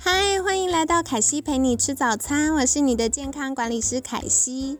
嗨，欢迎来到凯西陪你吃早餐，我是你的健康管理师凯西。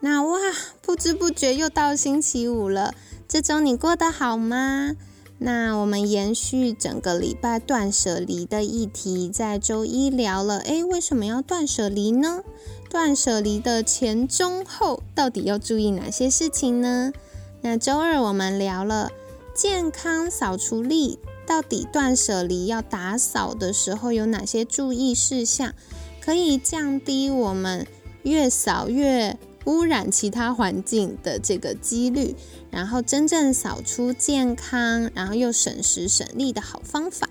那哇，不知不觉又到星期五了，这周你过得好吗？那我们延续整个礼拜断舍离的议题，在周一聊了，诶，为什么要断舍离呢？断舍离的前、中、后，到底要注意哪些事情呢？那周二我们聊了健康扫除力。到底断舍离要打扫的时候有哪些注意事项，可以降低我们越扫越污染其他环境的这个几率，然后真正扫出健康，然后又省时省力的好方法。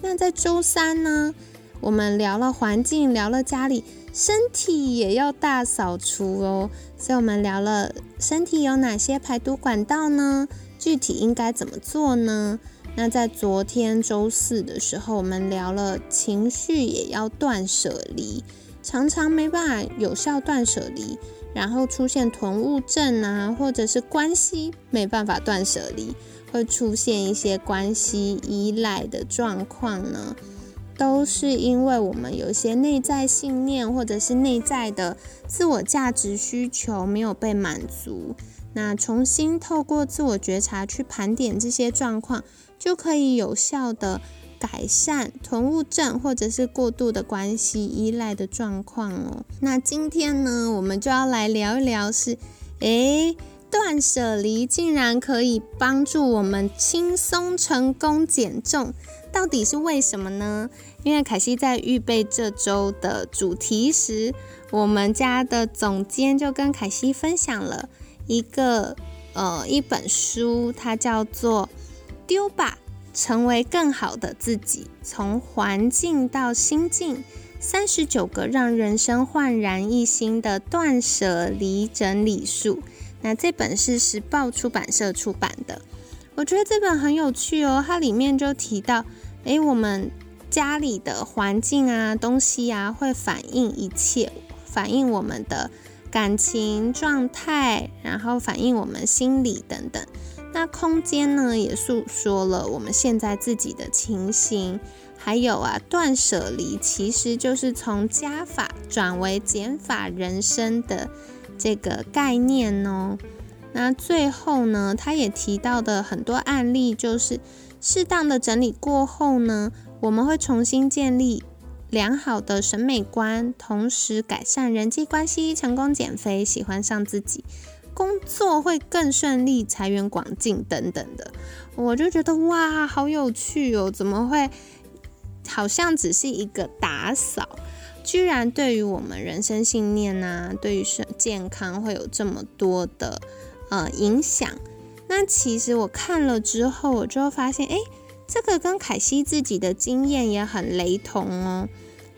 那在周三呢，我们聊了环境，聊了家里，身体也要大扫除哦。所以我们聊了身体有哪些排毒管道呢？具体应该怎么做呢？那在昨天周四的时候，我们聊了情绪也要断舍离，常常没办法有效断舍离，然后出现囤物症啊，或者是关系没办法断舍离，会出现一些关系依赖的状况呢，都是因为我们有一些内在信念或者是内在的自我价值需求没有被满足。那重新透过自我觉察去盘点这些状况。就可以有效的改善囤物症或者是过度的关系依赖的状况哦。那今天呢，我们就要来聊一聊，是诶，断舍离竟然可以帮助我们轻松成功减重，到底是为什么呢？因为凯西在预备这周的主题时，我们家的总监就跟凯西分享了一个呃一本书，它叫做。丢吧，成为更好的自己。从环境到心境，三十九个让人生焕然一新的断舍离整理术。那这本是时报出版社出版的。我觉得这本很有趣哦，它里面就提到，诶，我们家里的环境啊、东西啊，会反映一切，反映我们的感情状态，然后反映我们心理等等。那空间呢，也诉说了我们现在自己的情形，还有啊，断舍离其实就是从加法转为减法人生的这个概念哦。那最后呢，他也提到的很多案例，就是适当的整理过后呢，我们会重新建立良好的审美观，同时改善人际关系，成功减肥，喜欢上自己。工作会更顺利，财源广进等等的，我就觉得哇，好有趣哦！怎么会好像只是一个打扫，居然对于我们人生信念呐，对于身健康会有这么多的呃影响？那其实我看了之后，我就发现，哎，这个跟凯西自己的经验也很雷同哦，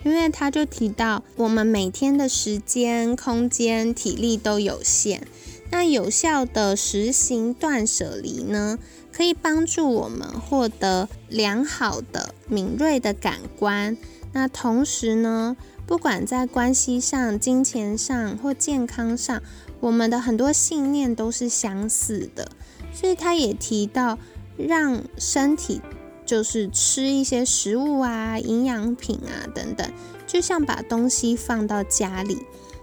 因为他就提到，我们每天的时间、空间、体力都有限。那有效的实行断舍离呢，可以帮助我们获得良好的敏锐的感官。那同时呢，不管在关系上、金钱上或健康上，我们的很多信念都是相似的。所以他也提到，让身体就是吃一些食物啊、营养品啊等等，就像把东西放到家里。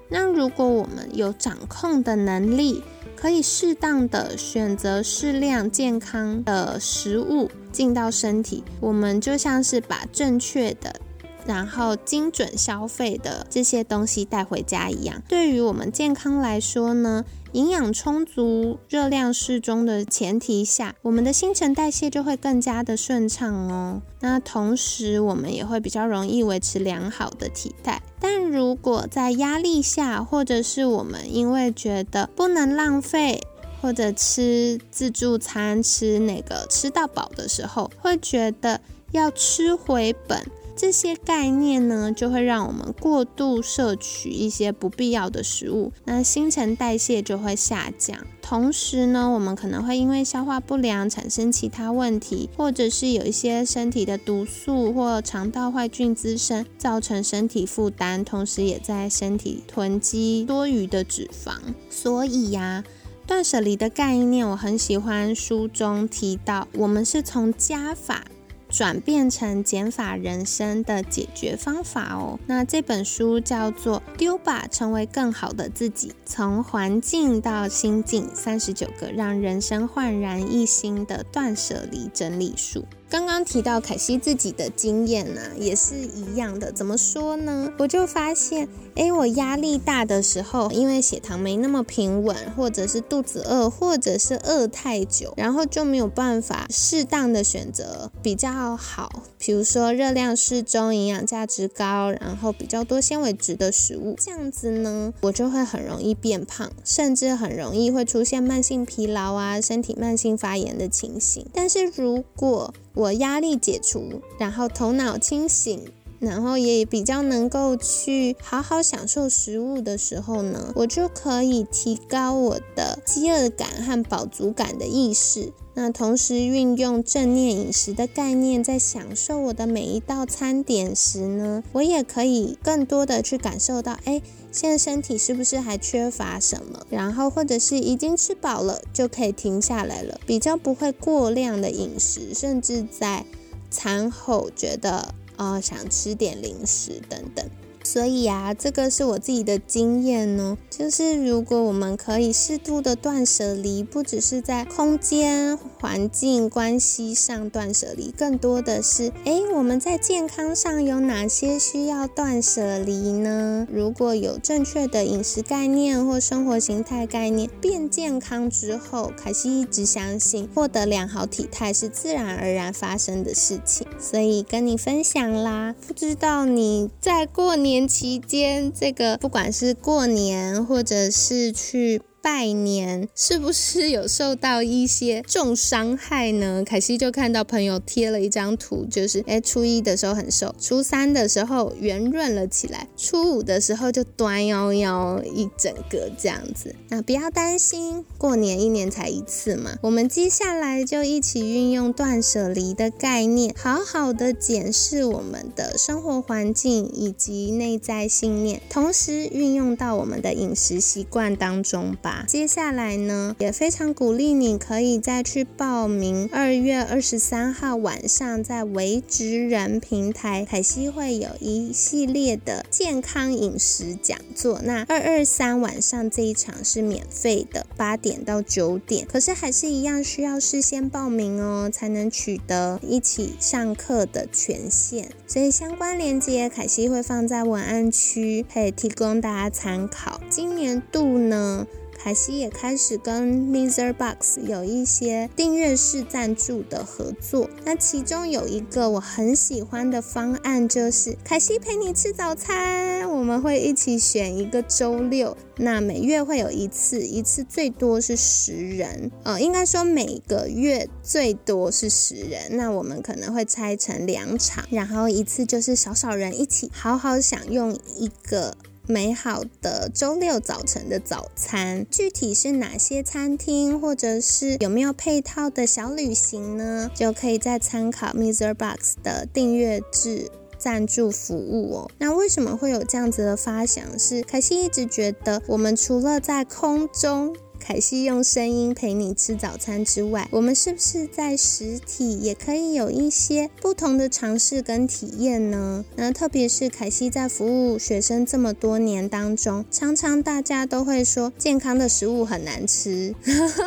那如果我们有掌控的能力，可以适当的选择适量健康的食物进到身体，我们就像是把正确的然后精准消费的这些东西带回家一样。对于我们健康来说呢，营养充足、热量适中的前提下，我们的新陈代谢就会更加的顺畅哦。那同时，我们也会比较容易维持良好的体态。但如果在压力下，或者是我们因为觉得不能浪费，或者吃自助餐吃那个吃到饱的时候，会觉得要吃回本。这些概念呢，就会让我们过度摄取一些不必要的食物，那新陈代谢就会下降。同时呢，我们可能会因为消化不良产生其他问题，或者是有一些身体的毒素或肠道坏菌滋生，造成身体负担，同时也在身体囤积多余的脂肪。所以呀，断舍离的概念，我很喜欢书中提到，我们是从加法。转变成减法人生的解决方法哦。那这本书叫做《丢吧，成为更好的自己：从环境到心境，三十九个让人生焕然一新的断舍离整理术》。刚刚提到凯西自己的经验呢，也是一样的。怎么说呢？我就发现，哎，我压力大的时候，因为血糖没那么平稳，或者是肚子饿，或者是饿太久，然后就没有办法适当的选择比较好，比如说热量适中、营养价值高，然后比较多纤维质的食物。这样子呢，我就会很容易变胖，甚至很容易会出现慢性疲劳啊、身体慢性发炎的情形。但是如果我压力解除，然后头脑清醒，然后也比较能够去好好享受食物的时候呢，我就可以提高我的饥饿感和饱足感的意识。那同时运用正念饮食的概念，在享受我的每一道餐点时呢，我也可以更多的去感受到，哎，现在身体是不是还缺乏什么？然后或者是已经吃饱了，就可以停下来了，比较不会过量的饮食，甚至在餐后觉得啊想吃点零食等等。所以啊，这个是我自己的经验呢。就是如果我们可以适度的断舍离，不只是在空间、环境、关系上断舍离，更多的是，哎，我们在健康上有哪些需要断舍离呢？如果有正确的饮食概念或生活形态概念，变健康之后，凯西一直相信，获得良好体态是自然而然发生的事情。所以跟你分享啦。不知道你在过年。期间，这个不管是过年，或者是去。拜年是不是有受到一些重伤害呢？凯西就看到朋友贴了一张图，就是哎，初一的时候很瘦，初三的时候圆润了起来，初五的时候就端腰腰一整个这样子。那不要担心，过年一年才一次嘛。我们接下来就一起运用断舍离的概念，好好的检视我们的生活环境以及内在信念，同时运用到我们的饮食习惯当中吧。接下来呢，也非常鼓励你可以再去报名二月二十三号晚上在维职人平台，凯西会有一系列的健康饮食讲座。那二二三晚上这一场是免费的，八点到九点，可是还是一样需要事先报名哦，才能取得一起上课的权限。所以相关链接凯西会放在文案区，可以提供大家参考。今年度呢？凯西也开始跟 Mister Box 有一些订阅式赞助的合作。那其中有一个我很喜欢的方案，就是凯西陪你吃早餐。我们会一起选一个周六，那每月会有一次，一次最多是十人。呃，应该说每个月最多是十人。那我们可能会拆成两场，然后一次就是少少人一起好好享用一个。美好的周六早晨的早餐，具体是哪些餐厅，或者是有没有配套的小旅行呢？就可以再参考 Mister Box 的订阅制赞助服务哦。那为什么会有这样子的发想？是凯西一直觉得，我们除了在空中。凯西用声音陪你吃早餐之外，我们是不是在实体也可以有一些不同的尝试跟体验呢？那特别是凯西在服务学生这么多年当中，常常大家都会说健康的食物很难吃，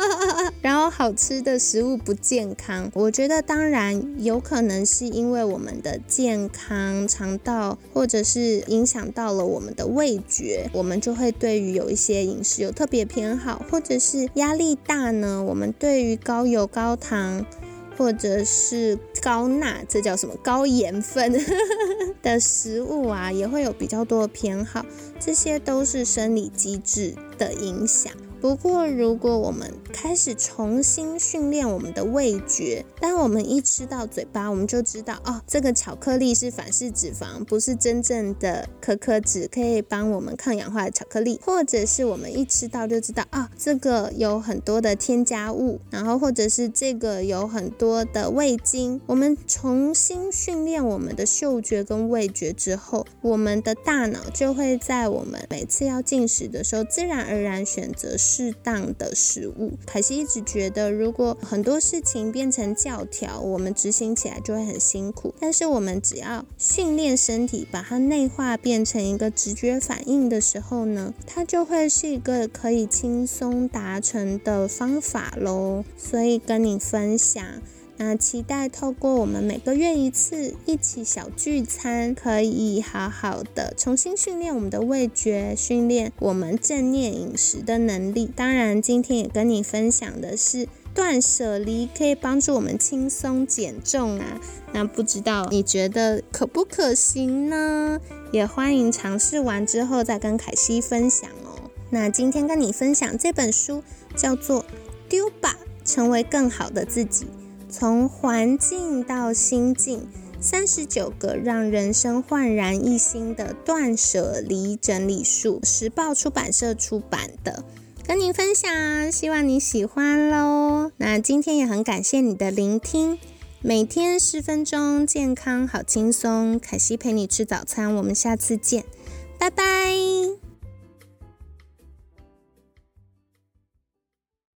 好吃的食物不健康。我觉得当然有可能是因为我们的健康肠道，或者是影响到了我们的味觉，我们就会对于有一些饮食有特别偏好，或者。是压力大呢，我们对于高油、高糖或者是高钠，这叫什么高盐分 的食物啊，也会有比较多的偏好，这些都是生理机制的影响。不过，如果我们开始重新训练我们的味觉，当我们一吃到嘴巴，我们就知道哦，这个巧克力是反式脂肪，不是真正的可可脂，可以帮我们抗氧化的巧克力。或者是我们一吃到就知道啊，这个有很多的添加物，然后或者是这个有很多的味精。我们重新训练我们的嗅觉跟味觉之后，我们的大脑就会在我们每次要进食的时候，自然而然选择。适当的食物，凯西一直觉得，如果很多事情变成教条，我们执行起来就会很辛苦。但是我们只要训练身体，把它内化变成一个直觉反应的时候呢，它就会是一个可以轻松达成的方法喽。所以跟你分享。那期待透过我们每个月一次一起小聚餐，可以好好的重新训练我们的味觉，训练我们正念饮食的能力。当然，今天也跟你分享的是断舍离可以帮助我们轻松减重啊。那不知道你觉得可不可行呢？也欢迎尝试完之后再跟凯西分享哦。那今天跟你分享这本书叫做《丢吧，成为更好的自己》。从环境到心境，三十九个让人生焕然一新的断舍离整理术，时报出版社出版的，跟您分享，希望你喜欢喽。那今天也很感谢你的聆听，每天十分钟，健康好轻松，凯西陪你吃早餐，我们下次见，拜拜。